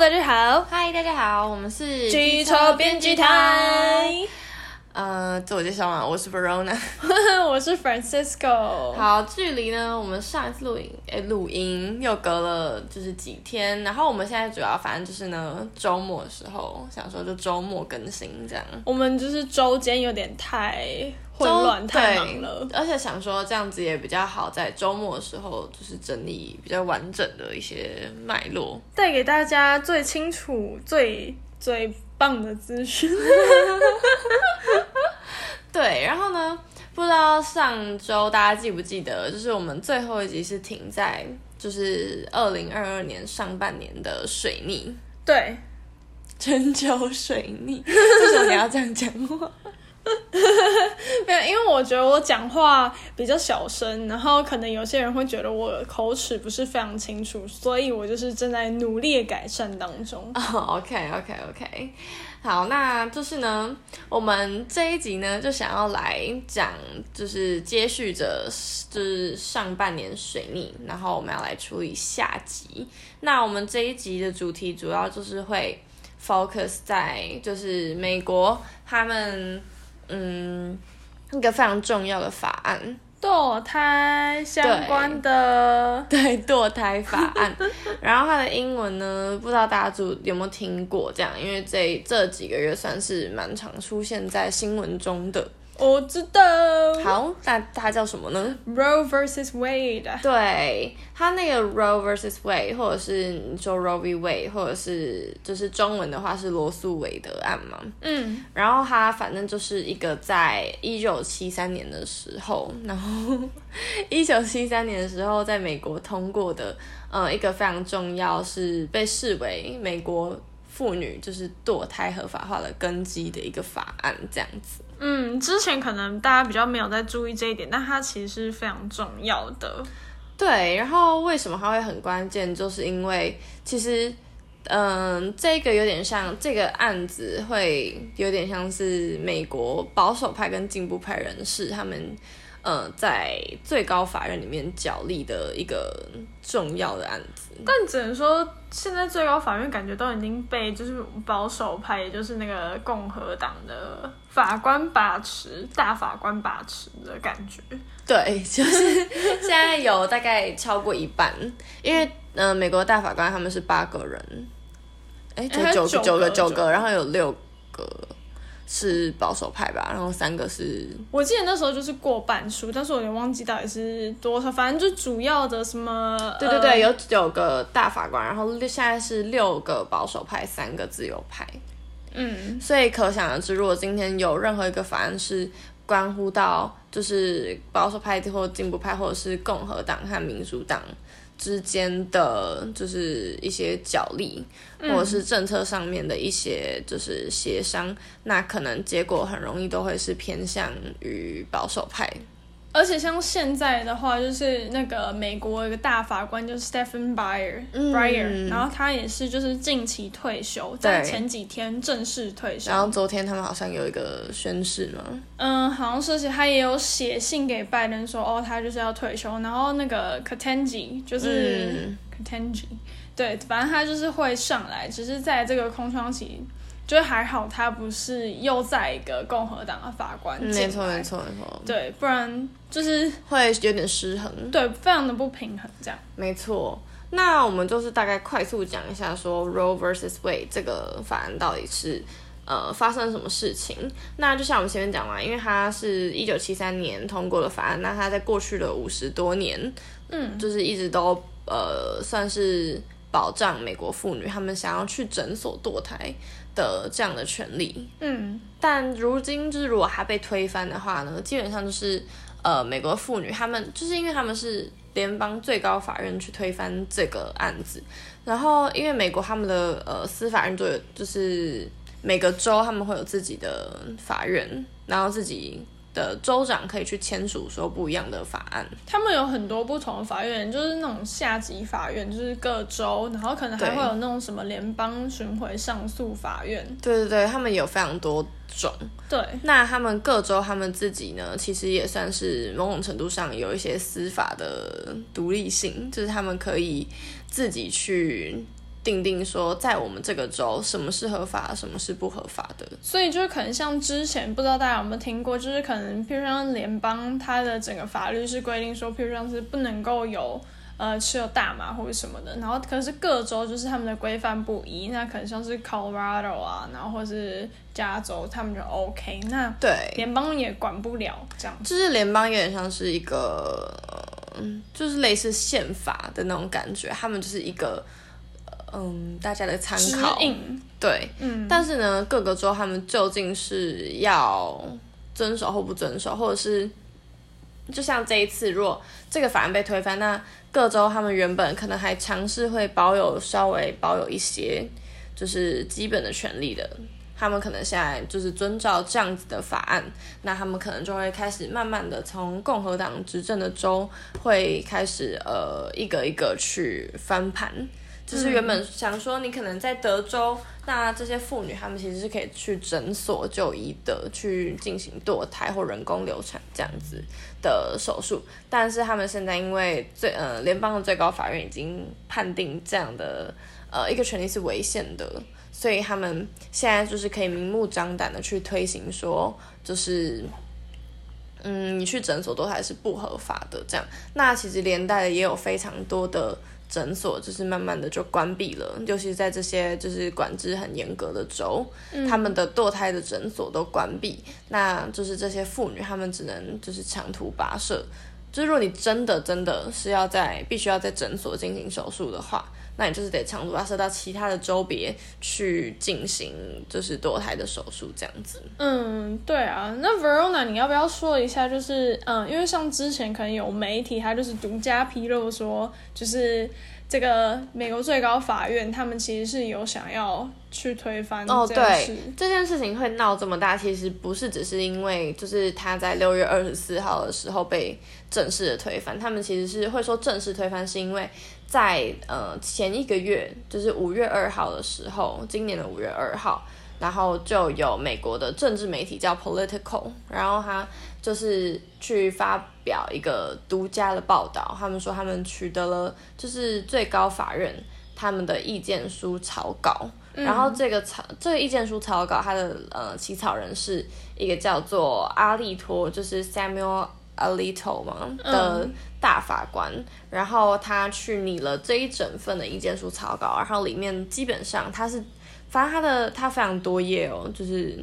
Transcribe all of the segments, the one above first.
大家好，嗨，大家好，我们是机车编剧台。呃，自我介绍嘛，我是 Verona，我是 Francisco。好，距离呢，我们上一次录影，哎，录音又隔了就是几天，然后我们现在主要反正就是呢，周末的时候想说就周末更新这样。我们就是周间有点太混乱，太忙了，而且想说这样子也比较好，在周末的时候就是整理比较完整的一些脉络，带给大家最清楚、最最棒的资讯。对，然后呢？不知道上周大家记不记得，就是我们最后一集是停在就是二零二二年上半年的水逆。对，全球水逆。为什么你要这样讲话？没有，因为我觉得我讲话比较小声，然后可能有些人会觉得我口齿不是非常清楚，所以我就是正在努力改善当中。Oh, OK，OK，OK。好，那就是呢，我们这一集呢就想要来讲，就是接续着就是上半年水逆，然后我们要来处理下集。那我们这一集的主题主要就是会 focus 在就是美国他们嗯一个非常重要的法案。堕胎相关的 对，堕胎法案，然后它的英文呢，不知道大家有没有听过这样，因为这这几个月算是蛮常出现在新闻中的。我知道。好，那它叫什么呢？Roe vs Wade。对，它那个 Roe vs Wade，或者是你说 Roe v Wade，或者是就是中文的话是罗素韦德案嘛。嗯。然后它反正就是一个在一九七三年的时候，然后 一九七三年的时候在美国通过的，呃，一个非常重要，是被视为美国妇女就是堕胎合法化的根基的一个法案，这样子。嗯，之前可能大家比较没有在注意这一点，但它其实是非常重要的。对，然后为什么它会很关键？就是因为其实，嗯、这个有点像这个案子会有点像是美国保守派跟进步派人士他们。呃，在最高法院里面角力的一个重要的案子，但只能说，现在最高法院感觉都已经被就是保守派，也就是那个共和党的法官把持，大法官把持的感觉。对，就是现在有大概超过一半，因为呃，美国大法官他们是八个人，哎，就九九个九个，然后有六个。是保守派吧，然后三个是，我记得那时候就是过半数，但是我有点忘记到底是多少，反正就主要的什么，对对对，呃、有九个大法官，然后现在是六个保守派，三个自由派，嗯，所以可想而知，如果今天有任何一个法案是关乎到就是保守派或进步派，或者是共和党和民主党。之间的就是一些角力，或者是政策上面的一些就是协商，嗯，那可能结果很容易都会是偏向于保守派。而且像现在的话，就是那个美国一个大法官就是 Stephen Breyer，然后他也是就是近期退休，在前几天正式退休。然后昨天他们好像有一个宣誓嘛，嗯，好像是他也有写信给拜登说，哦，他就是要退休。然后那个 Ketanji 就是 Ketanji，嗯，对，反正他就是会上来，只是在这个空窗期。就还好，他不是又在一个共和党的法官。没错，没错，没错。对，不然就是会有点失衡。对，非常的不平衡，这样。没错。那我们就是大概快速讲一下，说 Roe vs Wade 这个法案到底是呃发生了什么事情。那就像我们前面讲嘛，因为它是一九七三年通过的法案，那它在过去的五十多年，嗯，就是一直都呃算是保障美国妇女她们想要去诊所堕胎。的这样的权利，嗯，但如今就是如果它被推翻的话呢，基本上就是呃，美国妇女他们就是因为他们是联邦最高法院去推翻这个案子，然后因为美国他们的呃司法院都有，就是每个州他们会有自己的法院，然后自己。的州长可以去签署说不一样的法案，他们有很多不同的法院，就是那种下级法院，就是各州，然后可能还会有那种什么联邦巡回上诉法院。对对对，他们有非常多种。对，那他们各州他们自己呢，其实也算是某种程度上有一些司法的独立性，就是他们可以自己去定定说，在我们这个州什么是合法，什么是不合法的。所以就是可能像之前不知道大家有没有听过，就是可能譬如像联邦它的整个法律是规定说，譬如像是不能够有。呃，持有大麻或者什么的，然后可是各州就是他们的规范不一，那可能像是 Colorado 啊，然后或是加州，他们就 OK，那对联邦也管不了这样。就是联邦有点像是一个，就是类似宪法的那种感觉，他们就是一个，嗯，大家的参考。对，嗯。但是呢，各个州他们究竟是要遵守或不遵守，或者是？就像这一次，如果这个法案被推翻，那各州他们原本可能还尝试会保有稍微保有一些就是基本的权利的，他们可能现在就是遵照这样子的法案，那他们可能就会开始慢慢的从共和党执政的州会开始呃一个一个去翻盘。就是原本想说，你可能在德州，那这些妇女她们其实是可以去诊所就医的，去进行堕胎或人工流产这样子的手术。但是他们现在因为最呃联邦的最高法院已经判定这样的呃一个权利是违宪的，所以他们现在就是可以明目张胆的去推行说，就是嗯你去诊所堕胎是不合法的这样。那其实连带的也有非常多的。诊所就是慢慢的就关闭了，尤其是在这些就是管制很严格的州，嗯、他们的堕胎的诊所都关闭，那就是这些妇女她们只能就是长途跋涉，就是如果你真的真的是要在必须要在诊所进行手术的话，那你就是得长途跋涉到其他的州别去进行就是堕胎的手术这样子。嗯，对啊，那 Verona 你要不要说一下？就是嗯，因为像之前可能有媒体他就是独家披露说，就是。这个美国最高法院，他们其实是有想要去推翻。哦，对，这件事情会闹这么大，其实不是只是因为就是他在六月二十四号的时候被正式的推翻，他们其实是会说正式推翻，是因为在呃前一个月，就是五月二号的时候，今年的五月二号。然后就有美国的政治媒体叫 Political，然后他就是去发表一个独家的报道，他们说他们取得了就是最高法院他们的意见书草稿，嗯、然后这个草这个意见书草稿，它的呃起草人是一个叫做阿利托，就是 Samuel Alito 嘛的大法官，嗯、然后他去拟了这一整份的意见书草稿，然后里面基本上他是。反正他的他非常多页哦，就是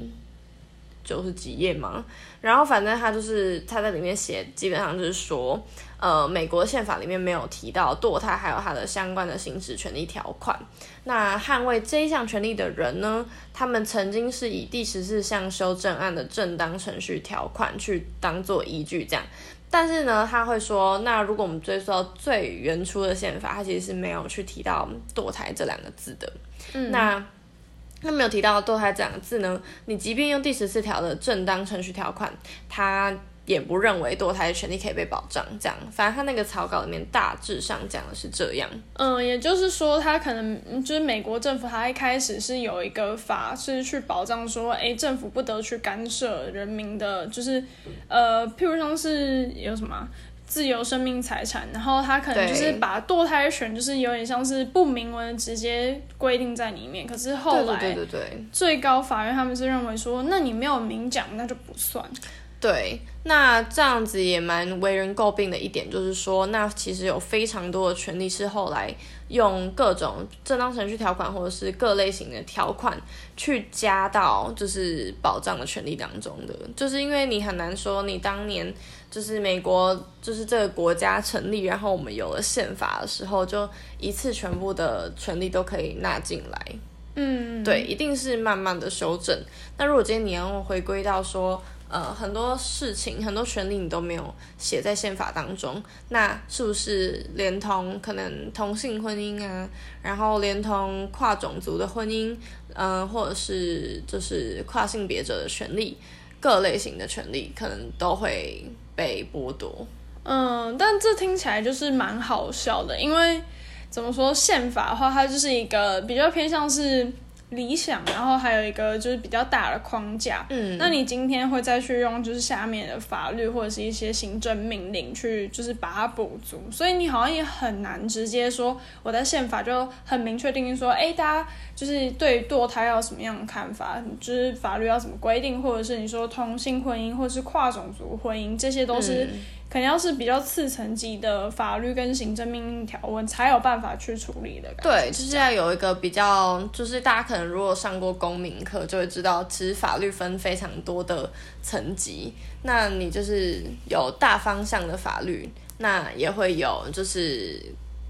九十几页嘛。然后反正他就是他在里面写，基本上就是说，呃，美国宪法里面没有提到堕胎，还有他的相关的行使权利条款。那捍卫这一项权利的人呢，他们曾经是以第十四项修正案的正当程序条款去当做依据，这样。但是呢，他会说，那如果我们追溯到最原初的宪法，它其实是没有去提到堕胎这两个字的。嗯，那。他没有提到堕胎这两个字呢，你即便用第十四条的正当程序条款，他也不认为堕胎的权利可以被保障。这样，反正他那个草稿里面大致上讲的是这样。嗯，也就是说，他可能就是美国政府，他一开始是有一个法是去保障说，哎，政府不得去干涉人民的，就是呃，譬如像是有什么。自由生命财产，然后他可能就是把堕胎权，就是有点像是不明文直接规定在里面。可是后来，对对对对，最高法院他们是认为说，那你没有明讲，那就不算。对，那这样子也蛮为人诟病的一点，就是说，那其实有非常多的权利是后来用各种正当程序条款或者是各类型的条款去加到就是保障的权利当中的，就是因为你很难说你当年就是美国就是这个国家成立，然后我们有了宪法的时候，就一次全部的权利都可以纳进来。嗯，对，一定是慢慢的修正。那如果今天你要回归到说。呃，很多事情，很多权利你都没有写在宪法当中，那是不是连同可能同性婚姻啊，然后连同跨种族的婚姻，嗯、呃，或者是就是跨性别者的权利，各类型的权利可能都会被剥夺。嗯，但这听起来就是蛮好笑的，因为怎么说，宪法的话，它就是一个比较偏向是。理想，然后还有一个就是比较大的框架。嗯，那你今天会再去用就是下面的法律或者是一些行政命令去就是把它补足，所以你好像也很难直接说我在宪法就很明确定义说，哎，大家就是对堕胎要什么样的看法，就是法律要怎么规定，或者是你说同性婚姻或者是跨种族婚姻，这些都是。嗯肯定要是比较次层级的法律跟行政命令条文才有办法去处理的。对，就是要有一个比较，就是大家可能如果上过公民课，就会知道，其实法律分非常多的层级。那你就是有大方向的法律，那也会有就是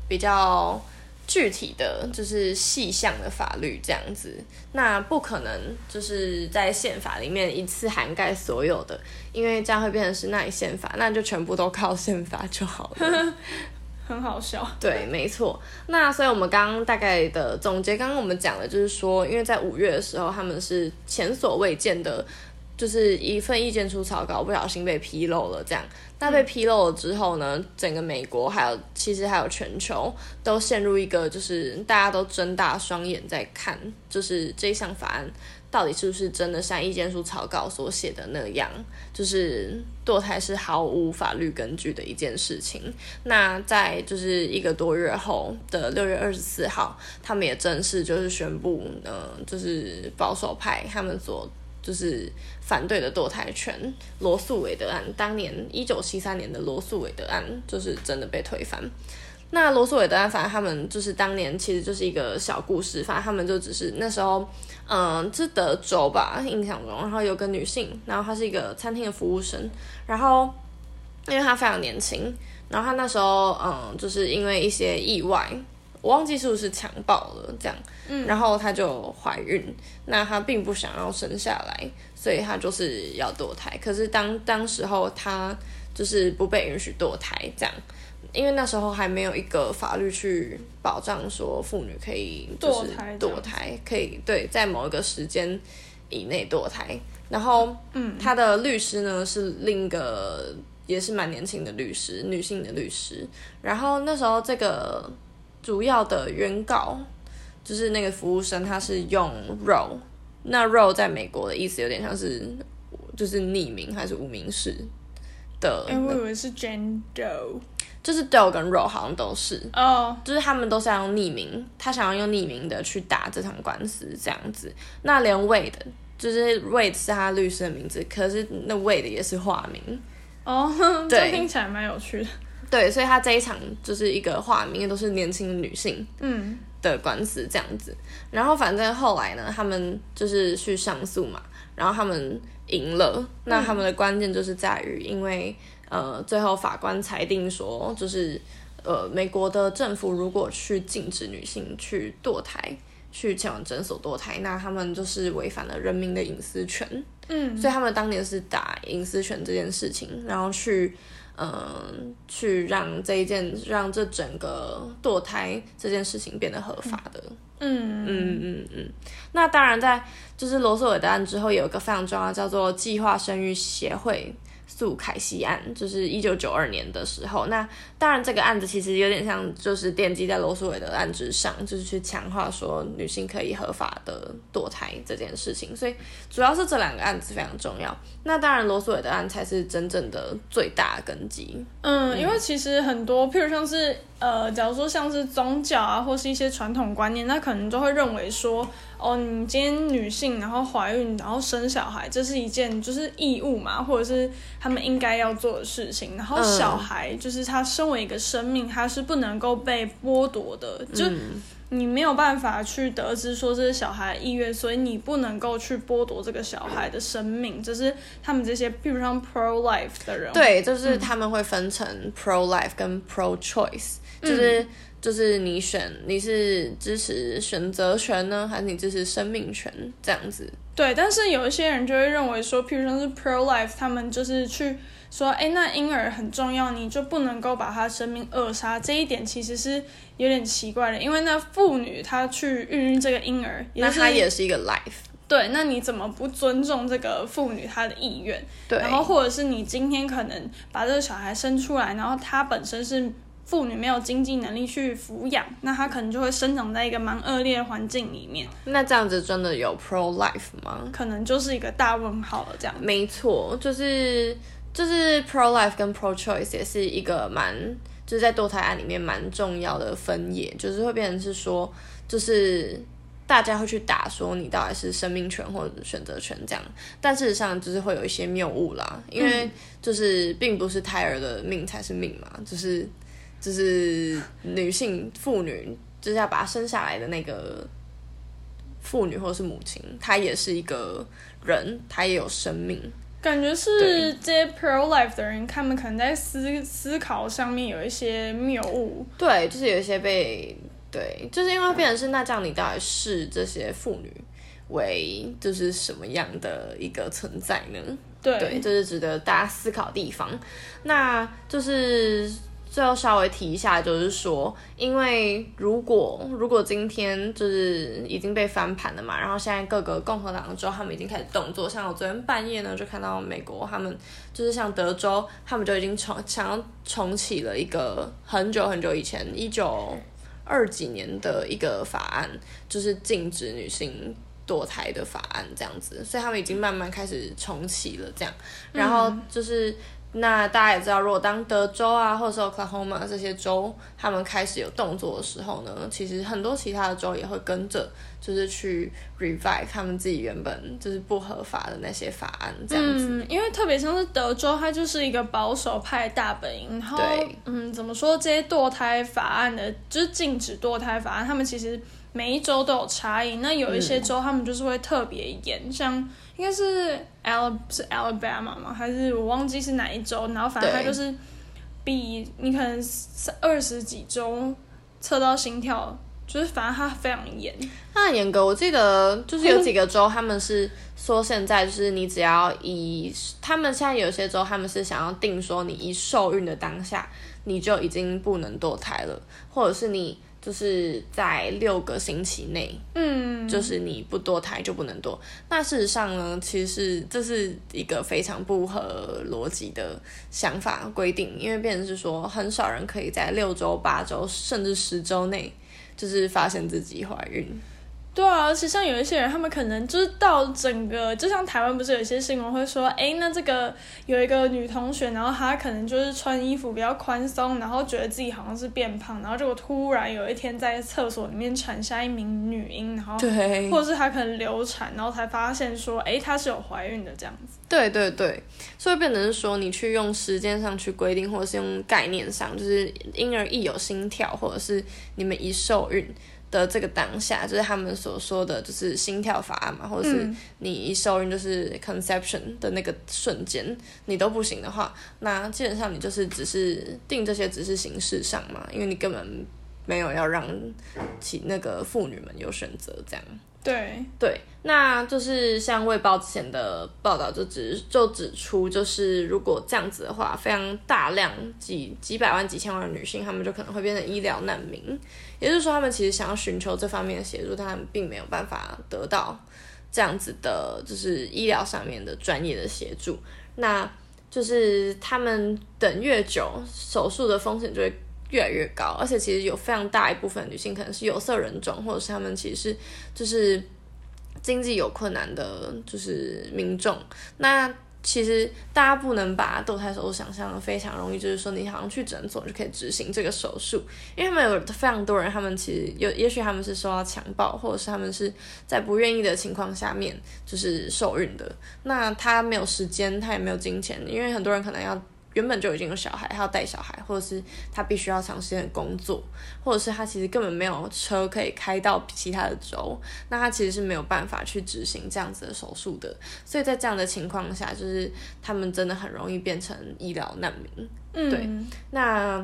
比较。具体的就是细项的法律这样子，那不可能就是在宪法里面一次涵盖所有的，因为这样会变成是那一宪法，那就全部都靠宪法就好了。很好笑。对，没错。那所以我们刚刚大概的总结，刚刚我们讲的就是说，因为在五月的时候，他们是前所未见的。就是一份意见书草稿不小心被披露了，这样，那被披露了之后呢，整个美国还有其实还有全球都陷入一个就是大家都睁大双眼在看，就是这项法案到底是不是真的像意见书草稿所写的那样，就是堕胎是毫无法律根据的一件事情。那在就是一个多月后的六月二十四号，他们也正式就是宣布，嗯、就是保守派他们所。就是反对的堕胎权，罗诉韦德案，当年一九七三年的罗诉韦德案，就是真的被推翻。那罗诉韦德案，反正他们就是当年其实就是一个小故事，反正他们就只是那时候，嗯，是德州吧，印象中，然后有个女性，然后她是一个餐厅的服务生，然后因为她非常年轻，然后她那时候，嗯，就是因为一些意外。我忘记是不是强暴了，这样，嗯，然后她就怀孕，那她并不想要生下来，所以她就是要堕胎。可是当当时候她就是不被允许堕胎，这样，因为那时候还没有一个法律去保障说妇女可以就是堕胎，可以对在某一个时间以内堕胎。然后，嗯，她的律师呢是另一个也是蛮年轻的律师，女性的律师。然后那时候这个。主要的原告就是那个服务生，他是用 Roe，那 Roe 在美国的意思有点像是就是匿名还是无名氏的。哎、欸，我以为是 Jane Doe，就是 Doe 跟 Roe 好像都是哦，oh. 就是他们都是要用匿名，他想要用匿名的去打这场官司这样子。那连 Wade，就是 Wade 是他律师的名字，可是那 Wade 也是化名哦，oh, 这听起来蛮有趣的。对，所以他这一场就是一个化名，都是年轻的女性，嗯，的官司这样子。嗯、然后反正后来呢，他们就是去上诉嘛，然后他们赢了。嗯、那他们的关键就是在于，因为呃，最后法官裁定说，就是呃，美国的政府如果去禁止女性去堕胎，去前往诊所堕胎，那他们就是违反了人民的隐私权。嗯，所以他们当年是打隐私权这件事情，然后去。嗯，去让这一件，让这整个堕胎这件事情变得合法的。嗯嗯嗯嗯。那当然，在就是罗素韦德案之后，有一个非常重要，叫做计划生育协会。诉凯西案就是一九九二年的时候，那当然这个案子其实有点像，就是奠基在罗素韦的案之上，就是去强化说女性可以合法的堕胎这件事情，所以主要是这两个案子非常重要。那当然罗素韦的案才是真正的最大根基。嗯，因为其实很多，譬如像是呃，假如说像是宗教啊，或是一些传统观念，那可能就会认为说。哦，你今天女性然后怀孕然后生小孩，这是一件就是义务嘛，或者是他们应该要做的事情。然后小孩就是他身为一个生命，它是不能够被剥夺的，就你没有办法去得知说这是小孩的意愿，所以你不能够去剥夺这个小孩的生命。就是他们这些，譬如像 pro life 的人，对，就是他们会分成 pro life 跟 pro choice，就是。嗯就是你选，你是支持选择权呢，还是你支持生命权这样子？对，但是有一些人就会认为说，譬如说是 pro life，他们就是去说，哎，那婴儿很重要，你就不能够把他生命扼杀。这一点其实是有点奇怪的，因为那妇女她去孕育这个婴儿，那她也是一个 life。对，那你怎么不尊重这个妇女她的意愿？对，然后或者是你今天可能把这个小孩生出来，然后她本身是。妇女没有经济能力去抚养，那她可能就会生长在一个蛮恶劣的环境里面。那这样子真的有 pro life 吗？可能就是一个大问号了。这样。没错，就是就是 pro life 跟 pro choice 也是一个蛮就是在堕胎案里面蛮重要的分野，就是会变成是说，就是大家会去打说你到底是生命权或者选择权这样，但事实上就是会有一些谬误啦，因为就是并不是胎儿的命才是命嘛，就是。就是女性妇女，就是要把她生下来的那个妇女或者是母亲，她也是一个人，她也有生命。感觉是这些 pro life 的人，他们可能在思思考上面有一些谬误。对，就是有一些被对，就是因为变成是那这样，你到底是这些妇女为就是什么样的一个存在呢？对，对，这、就是值得大家思考的地方。那就是。最后稍微提一下，就是说，因为如果如果今天就是已经被翻盘了嘛，然后现在各个共和党州他们已经开始动作，像我昨天半夜呢就看到美国他们就是像德州，他们就已经重想要重启了一个很久很久以前一九二几年的一个法案，就是禁止女性堕胎的法案这样子，所以他们已经慢慢开始重启了这样，然后就是。那大家也知道，如果当德州啊，或者是 Oklahoma 这些州，他们开始有动作的时候呢，其实很多其他的州也会跟着，就是去 revive 他们自己原本就是不合法的那些法案，这样子。嗯，因为特别像是德州，它就是一个保守派大本营，然后嗯，怎么说，这些堕胎法案的，就是禁止堕胎法案，他们其实每一州都有差异。那有一些州，他们就是会特别严，嗯，像。应该是 Al 是 Alabama 吗？还是我忘记是哪一州？然后反正它就是比你可能二十几周测到心跳，就是反正它非常严。它很严格，我记得就是有几个州他们是说现在就是你只要以，他们现在有些州他们是想要定说你一受孕的当下你就已经不能堕胎了，或者是你。就是在六个星期内，嗯，就是你不堕胎就不能堕。那事实上呢，其实是这是一个非常不合逻辑的想法规定，因为变成是说，很少人可以在六周、八周甚至十周内，就是发现自己怀孕。对啊，而且像有一些人，他们可能就是到整个，就像台湾不是有一些新闻会说，哎，那这个有一个女同学，然后她可能就是穿衣服比较宽松，然后觉得自己好像是变胖，然后结果突然有一天在厕所里面产下一名女婴，然后对，或者是她可能流产，然后才发现说，哎，她是有怀孕的这样子。对对对，所以变成是说，你去用时间上去规定，或者是用概念上，就是婴儿一有心跳，或者是你们一受孕。的这个当下，就是他们所说的，就是心跳法案嘛，或者是你一受孕就是 conception 的那个瞬间，你都不行的话，那基本上你就是只是定这些，只是形式上嘛，因为你根本没有要让其那个妇女们有选择这样。对对，那就是像《卫报》之前的报道就指就指出，就是如果这样子的话，非常大量几几百万、几千万的女性，她们就可能会变成医疗难民。也就是说，她们其实想要寻求这方面的协助，但他们并没有办法得到这样子的，就是医疗上面的专业的协助。那就是他们等越久，手术的风险就会越来越高，而且其实有非常大一部分女性可能是有色人种，或者是他们其实是就是经济有困难的，就是民众。那其实大家不能把堕胎手术想象的非常容易，就是说你好像去诊所就可以执行这个手术，因为他们有非常多人，他们其实有，也许他们是受到强暴，或者是他们是在不愿意的情况下面就是受孕的。那他没有时间，他也没有金钱，因为很多人可能要。原本就已经有小孩，他要带小孩，或者是他必须要长时间的工作，或者是他其实根本没有车可以开到其他的州，那他其实是没有办法去执行这样子的手术的。所以在这样的情况下，就是他们真的很容易变成医疗难民。嗯，对，那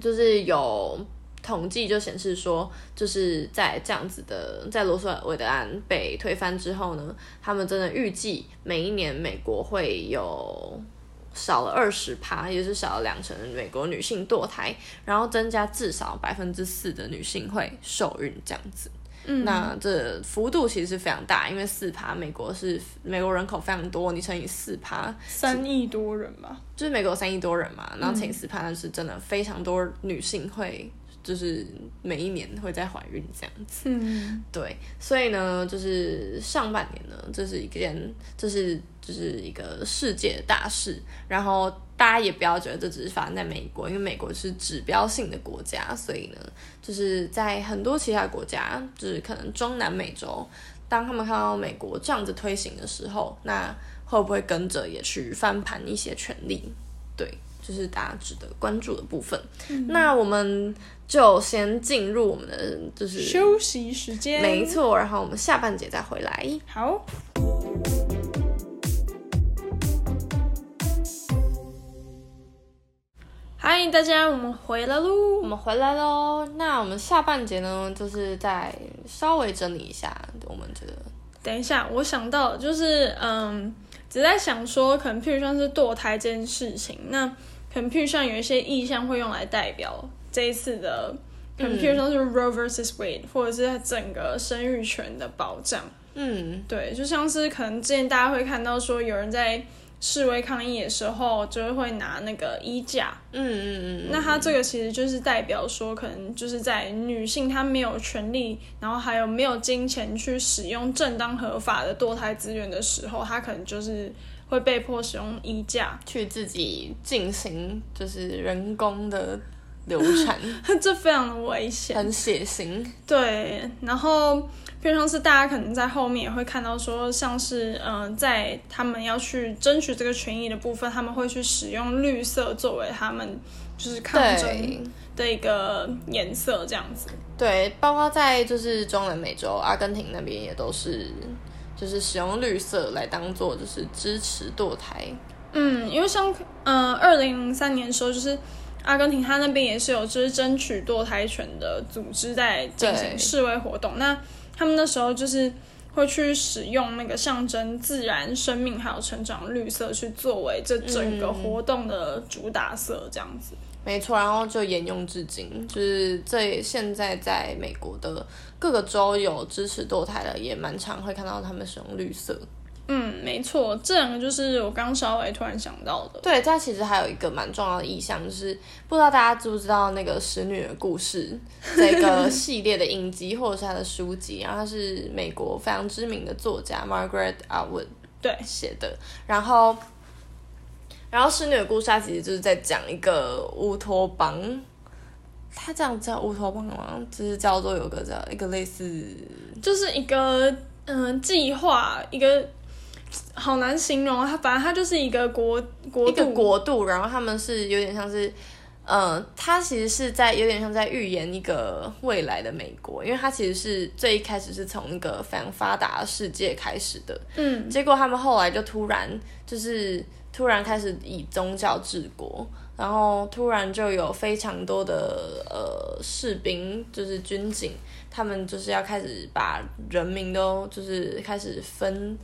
就是有统计就显示说，就是在这样子的，在罗诉韦德案被推翻之后呢，他们真的预计每一年美国会有。少了二十趴，也是少了两成的美国女性堕胎，然后增加至少百分之四的女性会受孕这样子。嗯，那这幅度其实是非常大，因为四趴，美国是美国人口非常多，你乘以四趴，三亿多人吧，就是美国三亿多人嘛，然后乘以四趴，那是真的非常多女性会。就是每一年会在怀孕这样子，嗯，对，所以呢，就是上半年呢，这是一件，这是就是一个世界大事。然后大家也不要觉得这只是发生在美国，因为美国是指标性的国家，所以呢，就是在很多其他国家，就是可能中南美洲，当他们看到美国这样子推行的时候，那会不会跟着也去翻盘一些权利？对。就是大家值得关注的部分。嗯、那我们就先进入我们的就是休息时间，没错。然后我们下半节再回来。好，嗨，大家，我们回来喽！我们回来喽。那我们下半节呢，就是再稍微整理一下我们这个。等一下，我想到就是嗯，只在想说，可能譬如像是堕胎这件事情，那。可能譬如像有一些意象会用来代表这一次的，可能譬如像是 Roe vs Wade，或者是整个生育权的保障。嗯，对，就像是可能之前大家会看到说有人在示威抗议的时候，就会拿那个衣架。嗯嗯嗯。那它这个其实就是代表说，可能就是在女性她没有权利，然后还有没有金钱去使用正当合法的堕胎资源的时候，她可能就是。会被迫使用衣架去自己进行，就是人工的流产，这非常的危险，很血腥。对，然后，譬如像是大家可能在后面也会看到说，像是嗯、呃，在他们要去争取这个权益的部分，他们会去使用绿色作为他们就是抗争的一个颜色，这样子。对，包括在就是中南美洲，阿根廷那边也都是。就是使用绿色来当做就是支持堕胎，嗯，因为像嗯二零零三年的时候，就是阿根廷他那边也是有就是争取堕胎权的组织在进行示威活动，那他们那时候就是会去使用那个象征自然生命还有成长绿色去作为这整个活动的主打色，这样子。嗯没错，然后就沿用至今，就是这现在在美国的各个州有支持堕胎的，也蛮常会看到他们使用绿色。嗯，没错，这两个就是我刚稍微突然想到的。对，它其实还有一个蛮重要的意象，就是不知道大家知不知道那个《使女的故事 》这个系列的影集或者是他的书籍，然后他是美国非常知名的作家 Margaret Atwood 对写的，然后。然后《使女的故事》它其实就是在讲一个乌托邦，他这样叫乌托邦吗？就是叫做有个叫一个类似，就是一个嗯、呃、计划，一个好难形容啊。它反正它就是一个国国度，一个国度，然后他们是有点像是，嗯、呃，它其实是在有点像在预言一个未来的美国，因为它其实是最一开始是从一个非常发达的世界开始的，嗯，结果他们后来就突然就是。突然开始以宗教治国，然后突然就有非常多的呃士兵，就是军警，他们就是要开始把人民都就是开始分，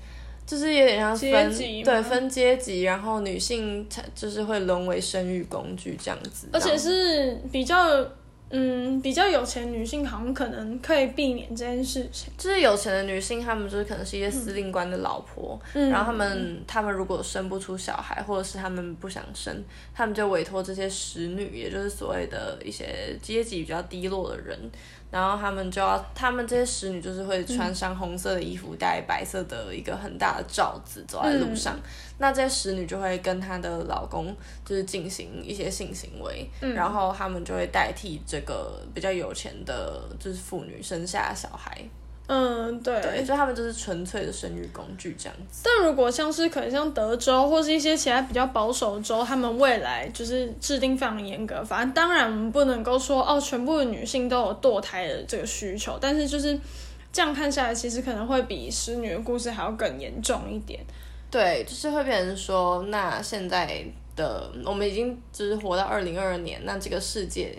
就是有点像分，对，分阶级，然后女性就是会沦为生育工具这样子，而且是比较。嗯，比较有钱女性好像可能可以避免这件事情。就是有钱的女性，她们就是可能是一些司令官的老婆，嗯、然后她们她们如果生不出小孩，或者是她们不想生，她们就委托这些使女，也就是所谓的一些阶级比较低落的人。然后他们就要，他们这些使女就是会穿上红色的衣服，戴白色的一个很大的罩子，走在路上。嗯、那这些使女就会跟她的老公就是进行一些性行为，嗯、然后他们就会代替这个比较有钱的，就是妇女生下小孩。嗯，对，对，所以他们就是纯粹的生育工具这样子。但如果像是可能像德州或是一些其他比较保守的州，他们未来就是制定非常严格，反正当然我们不能够说哦，全部的女性都有堕胎的这个需求，但是就是这样看下来，其实可能会比失女的故事还要更严重一点。对，就是会变成说，那现在的我们已经就是活到二零二二年，那这个世界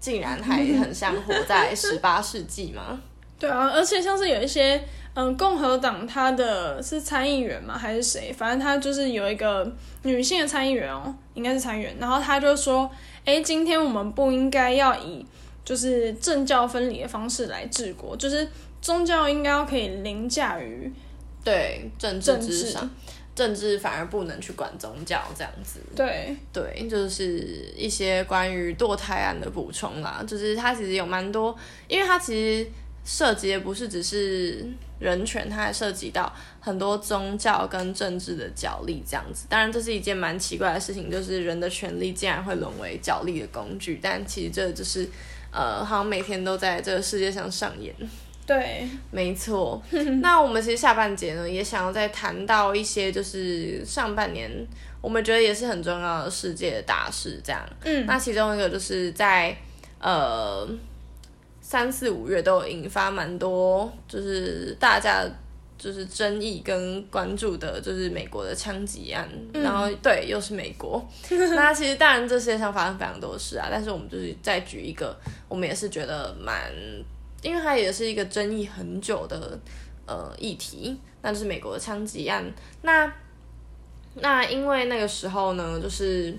竟然还很像活在十八世纪吗？对啊，而且像是有一些嗯，共和党他的是参议员嘛？还是谁？反正他就是有一个女性的参议员哦，应该是参议员。然后他就说：“哎，今天我们不应该要以就是政教分离的方式来治国，就是宗教应该要可以凌驾于对政治之上。政治反而不能去管宗教这样子，对对，就是一些关于堕胎案的补充啦，就是它其实有蛮多，因为它其实涉及的不是只是人权，它还涉及到很多宗教跟政治的角力这样子。当然，这是一件蛮奇怪的事情，就是人的权利竟然会沦为角力的工具，但其实这就是呃，好像每天都在这个世界上上演。对，没错。那我们其实下半节呢，也想要再谈到一些，就是上半年我们觉得也是很重要的世界的大事，这样。嗯，那其中一个就是在呃三四五月都有引发蛮多，就是大家就是争议跟关注的，就是美国的枪击案。嗯、然后对，又是美国。那其实当然这世界上发生非常多事啊，但是我们就是再举一个，我们也是觉得蛮。因为它也是一个争议很久的呃议题，那就是美国的枪击案。那那因为那个时候呢，就是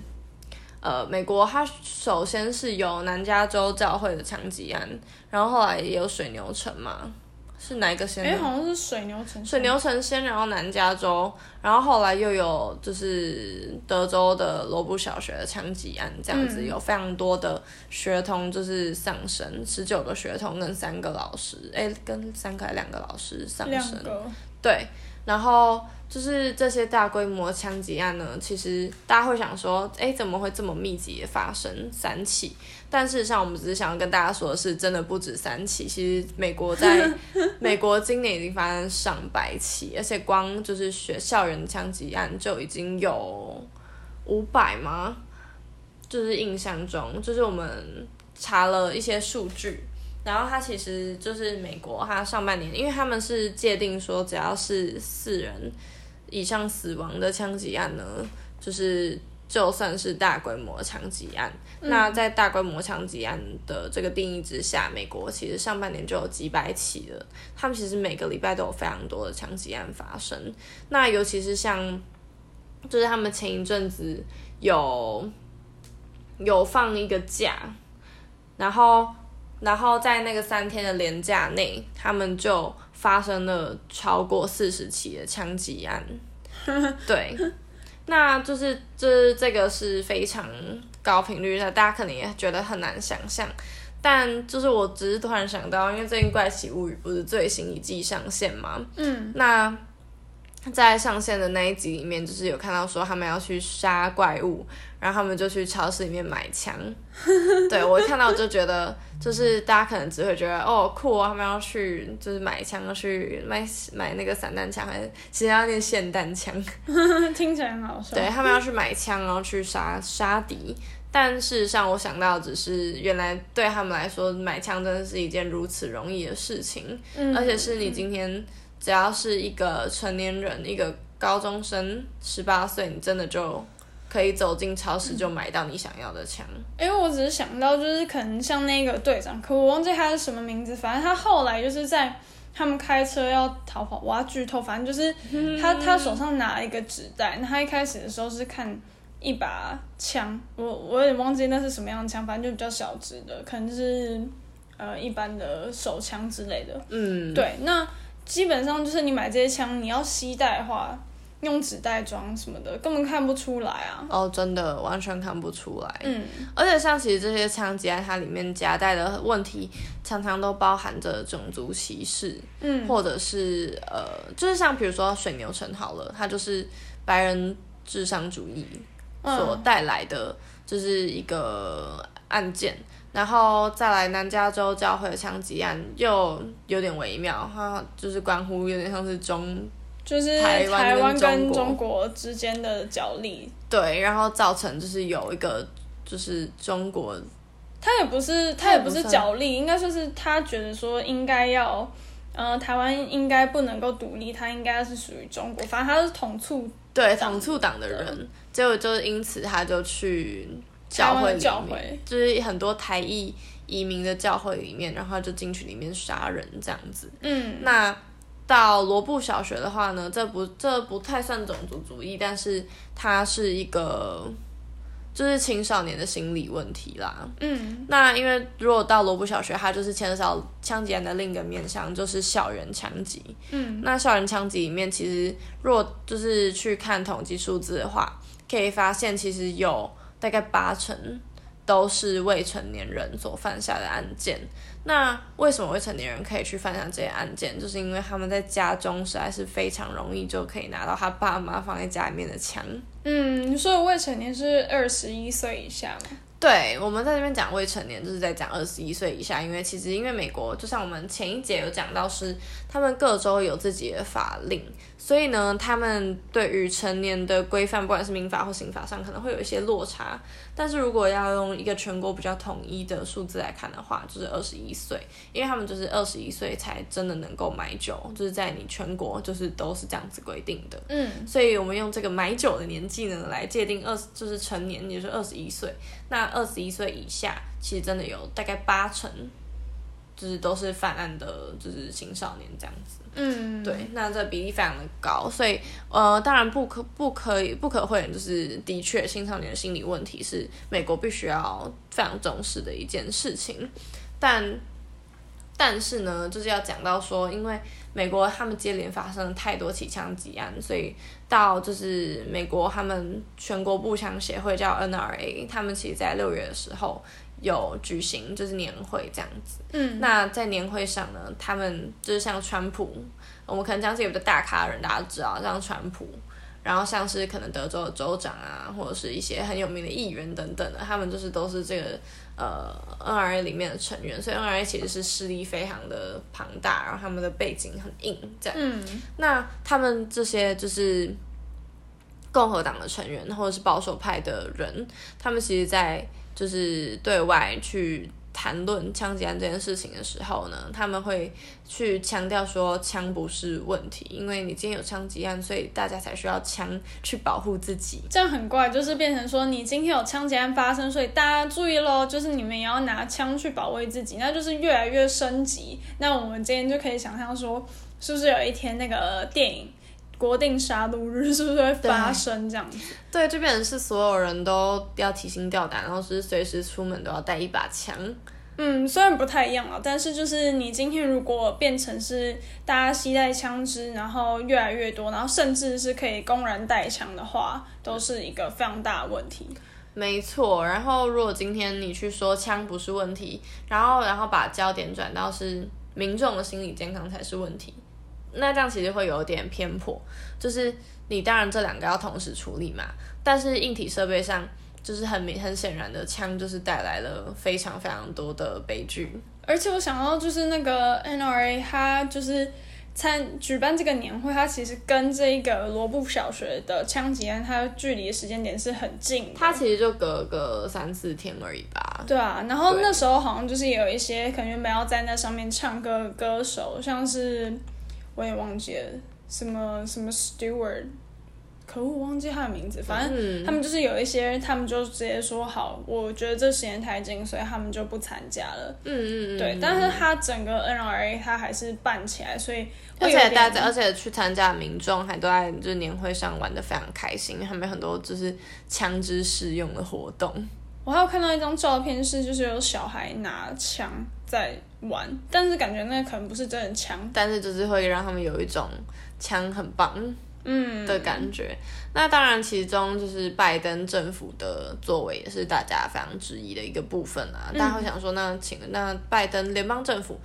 呃美国它首先是有南加州教会的枪击案，然后后来也有水牛城嘛。是哪一个先？哎，好像是水牛城。水牛城先，然后南加州，然后后来又有就是德州的罗布小学的枪击案，这样子、嗯、有非常多的学童就是丧生，十九个学童跟三个老师，哎，跟三个还两个老师丧生。两个。对，然后。就是这些大规模枪击案呢，其实大家会想说，哎，怎么会这么密集的发生三起？但事实上，我们只是想要跟大家说的是，真的不止三起。其实美国在 美国今年已经发生上百起，而且光就是学校园枪击案就已经有五百吗？就是印象中，就是我们查了一些数据。然后他其实就是美国，他上半年，因为他们是界定说，只要是四人以上死亡的枪击案呢，就是就算是大规模枪击案。嗯。那在大规模枪击案的这个定义之下，美国其实上半年就有几百起了。他们其实每个礼拜都有非常多的枪击案发生。那尤其是像，就是他们前一阵子有有放一个假，然后。然后在那个三天的连假内，他们就发生了超过四十起的枪击案。对，那就是这这个是非常高频率的，大家可能也觉得很难想象。但就是我只是突然想到，因为最近《怪奇物语》不是最新一季上线吗？嗯，那。在上线的那一集里面，就是有看到说他们要去杀怪物，然后他们就去超市里面买枪。对，我一看到我就觉得，就是大家可能只会觉得哦酷啊，他们要去就是买枪，要去买买那个散弹枪，还是其实要练霰弹枪？听起来很好笑。对，他们要去买枪，然后去杀杀敌。但事实上，我想到只是原来对他们来说，买枪真的是一件如此容易的事情，嗯、而且是你今天。只要是一个成年人，一个高中生，十八岁，你真的就可以走进超市就买到你想要的枪。因为我只是想到，就是可能像那个队长，可我忘记他是什么名字。反正他后来就是在他们开车要逃跑，我要剧透，反正就是他他手上拿了一个纸袋。那他一开始的时候是看一把枪，我我有点忘记那是什么样的枪，反正就比较小只的，可能就是呃一般的手枪之类的。嗯，对，那。基本上就是你买这些枪，你要携带的话，用纸袋装什么的，根本看不出来啊。哦，真的完全看不出来。嗯，而且像其实这些枪击案，它里面夹带的问题，常常都包含着种族歧视，嗯，或者是呃，就是像比如说水牛城好了，它就是白人至上主义所带来的，就是一个案件。嗯然后再来南加州教会的枪击案，又有点微妙，它就是关乎有点像是中，就是台湾跟中国之间的角力。对，然后造成就是有一个就是中国，他也不是他也不是角力，应该说是他觉得说应该要，呃，台湾应该不能够独立，他应该是属于中国，反正他是统促对统促党的人，结果就是因此他就去。教会里面就是很多台裔移民的教会里面，然后就进去里面杀人这样子。嗯，那到罗布小学的话呢，这不这不太算种族主义，但是它是一个就是青少年的心理问题啦。嗯，那因为如果到罗布小学，它就是牵涉到枪击案的另一个面向，就是校园枪击。嗯，那校园枪击里面，其实若就是去看统计数字的话，可以发现其实有大概八成都是未成年人所犯下的案件。那为什么未成年人可以去犯下这些案件？就是因为他们在家中实在是非常容易就可以拿到他爸妈放在家里面的枪。嗯，你说未成年是二十一岁以下吗？对，我们在这边讲未成年，就是在讲二十一岁以下，因为其实因为美国，就像我们前一节有讲到是，是他们各州有自己的法令。所以呢，他们对于成年的规范，不管是民法或刑法上，可能会有一些落差。但是如果要用一个全国比较统一的数字来看的话，就是二十一岁，因为他们就是二十一岁才真的能够买酒，就是在你全国就是都是这样子规定的。嗯，所以我们用这个买酒的年纪呢来界定二十，就是成年，也就是二十一岁。那二十一岁以下，其实真的有大概八成。就是都是犯案的，就是青少年这样子。嗯，对，那这比例非常的高，所以呃，当然不可不可以不可讳言，就是的确青少年的心理问题是美国必须要非常重视的一件事情。但但是呢，就是要讲到说，因为美国他们接连发生了太多起枪击案，所以到就是美国他们全国步枪协会叫 NRA，他们其实在六月的时候。有举行就是年会这样子，嗯，那在年会上呢，他们就是像川普，我们可能讲是有个大咖人，大家都知道，像川普，然后像是可能德州的州长啊，或者是一些很有名的议员等等的，他们就是都是这个呃 NRA 里面的成员，所以 NRA 其实是势力非常的庞大，然后他们的背景很硬，这样，嗯，那他们这些就是共和党的成员或者是保守派的人，他们其实，在就是对外去谈论枪击案这件事情的时候呢，他们会去强调说枪不是问题，因为你今天有枪击案，所以大家才需要枪去保护自己。这样很怪，就是变成说你今天有枪击案发生，所以大家注意喽，就是你们也要拿枪去保卫自己，那就是越来越升级。那我们今天就可以想象说，是不是有一天那个电影？国定杀戮日 是不是会发生这样子？对，这边是所有人都要提心吊胆，然后是随时出门都要带一把枪。嗯，虽然不太一样啊，但是就是你今天如果变成是大家携带枪支，然后越来越多，然后甚至是可以公然带枪的话，都是一个非常大的问题。没错，然后如果今天你去说枪不是问题，然后然后把焦点转到是民众的心理健康才是问题。那这样其实会有点偏颇，就是你当然这两个要同时处理嘛，但是硬体设备上就是很明很显然的枪就是带来了非常非常多的悲剧，而且我想到就是那个 NRA 他就是参举办这个年会，他其实跟这个罗布小学的枪击案，它距离的时间点是很近的，它其实就隔个三四天而已吧。对啊，然后那时候好像就是有一些可能原本要在那上面唱歌的歌手，像是。我也忘记了什么什么 Stewart，可我忘记他的名字。反正他们就是有一些，他们就直接说好，我觉得这时间太紧，所以他们就不参加了。嗯嗯嗯。对，但是他整个 NRA 他还是办起来，所以而且大家而且去参加的民众还都在就是年会上玩的非常开心，他们有很多就是枪支试用的活动。我还有看到一张照片，是就是有小孩拿枪在玩，但是感觉那可能不是真的枪，但是就是会让他们有一种枪很棒，嗯的感觉。嗯、那当然，其中就是拜登政府的作为也是大家非常质疑的一个部分啊。大家会想说，那请那拜登联邦政府、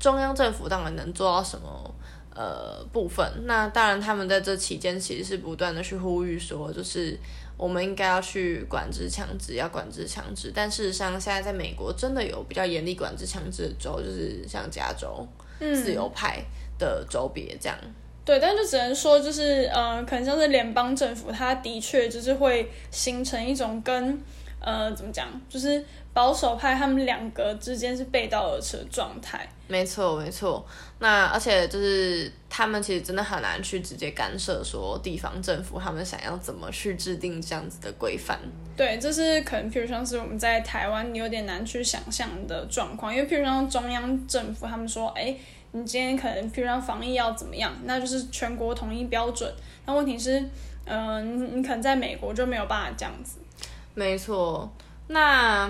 中央政府当然能做到什么呃部分？那当然，他们在这期间其实是不断的去呼吁说，就是。我们应该要去管制枪支，要管制枪支。但事实上，现在在美国真的有比较严厉管制枪支的州，就是像加州，嗯、自由派的州别这样。对，但就只能说，就是呃，可能像是联邦政府，它的确就是会形成一种跟呃，怎么讲，就是保守派他们两个之间是背道而驰的状态。没错，没错。那而且就是他们其实真的很难去直接干涉，说地方政府他们想要怎么去制定这样子的规范。对，这是可能，譬如像是我们在台湾有点难去想象的状况，因为譬如像中央政府他们说，哎，你今天可能譬如像防疫要怎么样，那就是全国统一标准。那问题是，嗯、呃，你你可能在美国就没有办法这样子。没错，那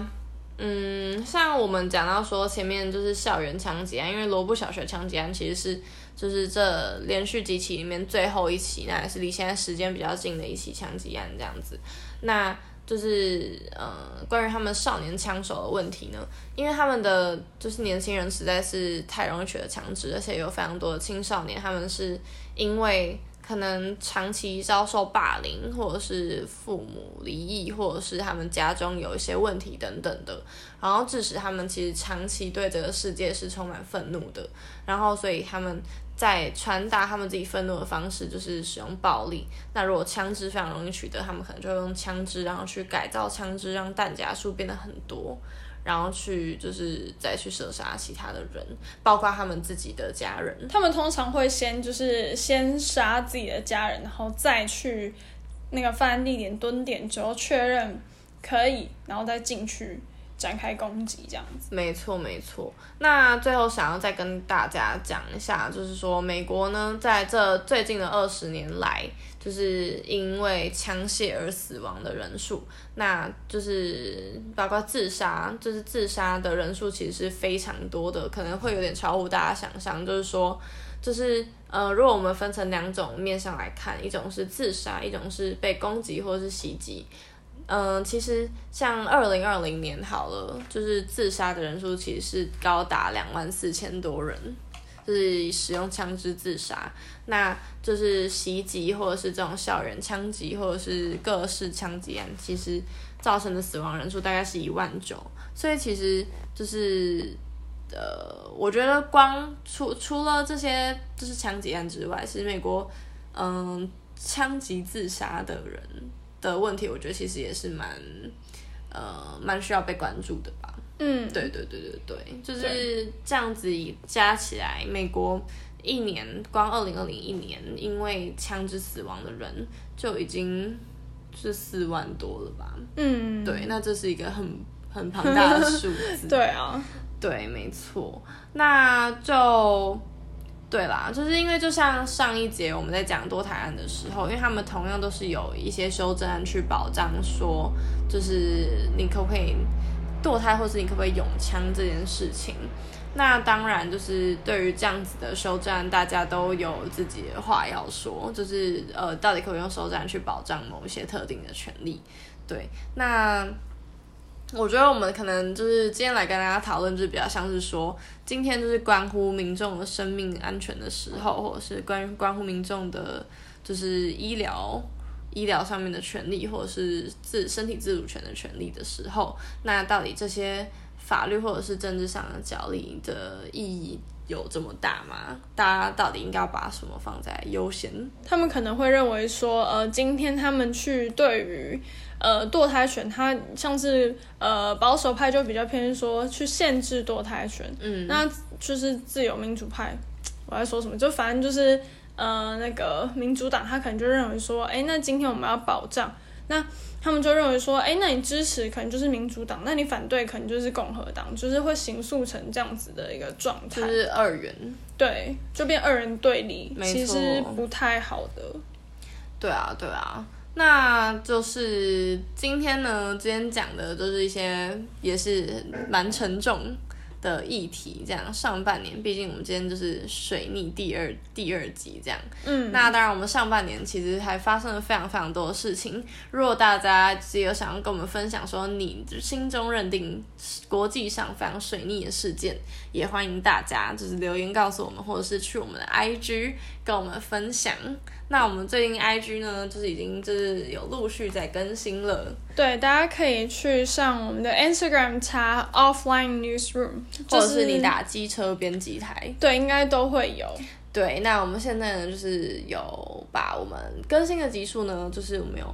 嗯，像我们讲到说前面就是校园枪击案，因为罗布小学枪击案其实是就是这连续几起里面最后一起，那也是离现在时间比较近的一起枪击案这样子，那。就是呃，关于他们少年枪手的问题呢，因为他们的就是年轻人实在是太容易取得枪支，而且有非常多的青少年，他们是因为可能长期遭受霸凌，或者是父母离异，或者是他们家中有一些问题等等的，然后致使他们其实长期对这个世界是充满愤怒的，然后所以他们。在传达他们自己愤怒的方式，就是使用暴力。那如果枪支非常容易取得，他们可能就用枪支，然后去改造枪支，让弹夹数变得很多，然后去就是再去射杀其他的人，包括他们自己的家人。他们通常会先就是先杀自己的家人，然后再去那个犯案地点蹲点之后确认可以，然后再进去。展开攻击这样子，没错没错。那最后想要再跟大家讲一下，就是说美国呢，在这最近的二十年来，就是因为枪械而死亡的人数，那就是包括自杀，就是自杀的人数其实是非常多的，可能会有点超乎大家想象。就是说，就是呃，如果我们分成两种面向来看，一种是自杀，一种是被攻击或者是袭击。嗯，其实像二零二零年好了，就是自杀的人数其实是高达两万四千多人，就是使用枪支自杀，那就是袭击或者是这种校园枪击或者是各式枪击案，其实造成的死亡人数大概是一万九，所以其实就是呃，我觉得光除除了这些就是枪击案之外，其实美国嗯枪击自杀的人。的问题，我觉得其实也是蛮，呃，蛮需要被关注的吧。嗯，对对对对对，就是这样子加起来，美国一年光二零二零一年因为枪支死亡的人就已经是四万多了吧。嗯，对，那这是一个很很庞大的数字。对啊，对，没错，那就。对啦，就是因为就像上一节我们在讲堕胎案的时候，因为他们同样都是有一些修正案去保障说，就是你可不可以堕胎，或是你可不可以拥枪这件事情。那当然就是对于这样子的修正案，大家都有自己的话要说，就是呃，到底可不可以用修正案去保障某一些特定的权利？对，那。我觉得我们可能就是今天来跟大家讨论，就是比较像是说，今天就是关乎民众的生命安全的时候，或者是关于关乎民众的，就是医疗医疗上面的权利，或者是自身体自主权的权利的时候，那到底这些法律或者是政治上的角力的意义有这么大吗？大家到底应该要把什么放在优先？他们可能会认为说，呃，今天他们去对于。呃，堕胎权，它像是呃保守派就比较偏说去限制堕胎权，嗯，那就是自由民主派，我在说什么？就反正就是呃那个民主党，他可能就认为说，哎，那今天我们要保障，那他们就认为说，哎，那你支持可能就是民主党，那你反对可能就是共和党，就是会形塑成这样子的一个状态，就是二元，对，就变二元对立，其实不太好的，对啊，对啊。那就是今天呢，今天讲的都是一些也是蛮沉重的议题，这样上半年，毕竟我们今天就是水逆第二第二集这样，嗯，那当然我们上半年其实还发生了非常非常多的事情。如果大家只有想要跟我们分享说你心中认定国际上非常水逆的事件，也欢迎大家就是留言告诉我们，或者是去我们的 IG 跟我们分享。那我们最近 IG 呢，就是已经就是有陆续在更新了。对，大家可以去上我们的 Instagram 查 Offline Newsroom，或者是你打机车编辑台，对，应该都会有。对，那我们现在呢，就是有把我们更新的集数呢，就是我们有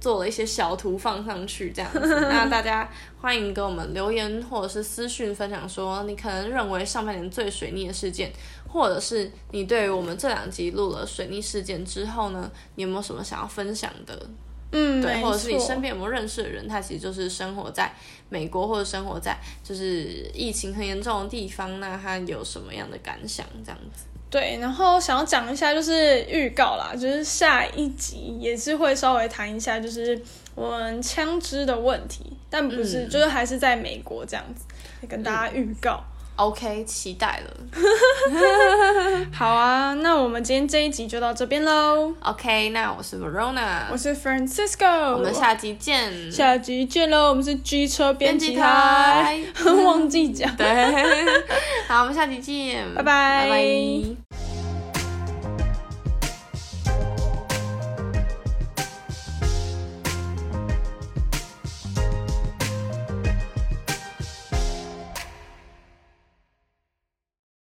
做了一些小图放上去，这样子。那大家欢迎给我们留言或者是私讯分享，说你可能认为上半年最水逆的事件。或者是你对于我们这两集录了水逆事件之后呢，你有没有什么想要分享的？嗯，对，或者是你身边有没有认识的人，他其实就是生活在美国或者生活在就是疫情很严重的地方，那他有什么样的感想？这样子。对，然后想要讲一下就是预告啦，就是下一集也是会稍微谈一下，就是我们枪支的问题，但不是，嗯、就是还是在美国这样子，跟大家预告。嗯 OK，期待了。好啊，那我们今天这一集就到这边喽。OK，那我是 Verona，我是 Francisco，我们下集见。下集见喽，我们是机车编辑台，忘记讲。对，好，我们下集见，拜拜。拜拜。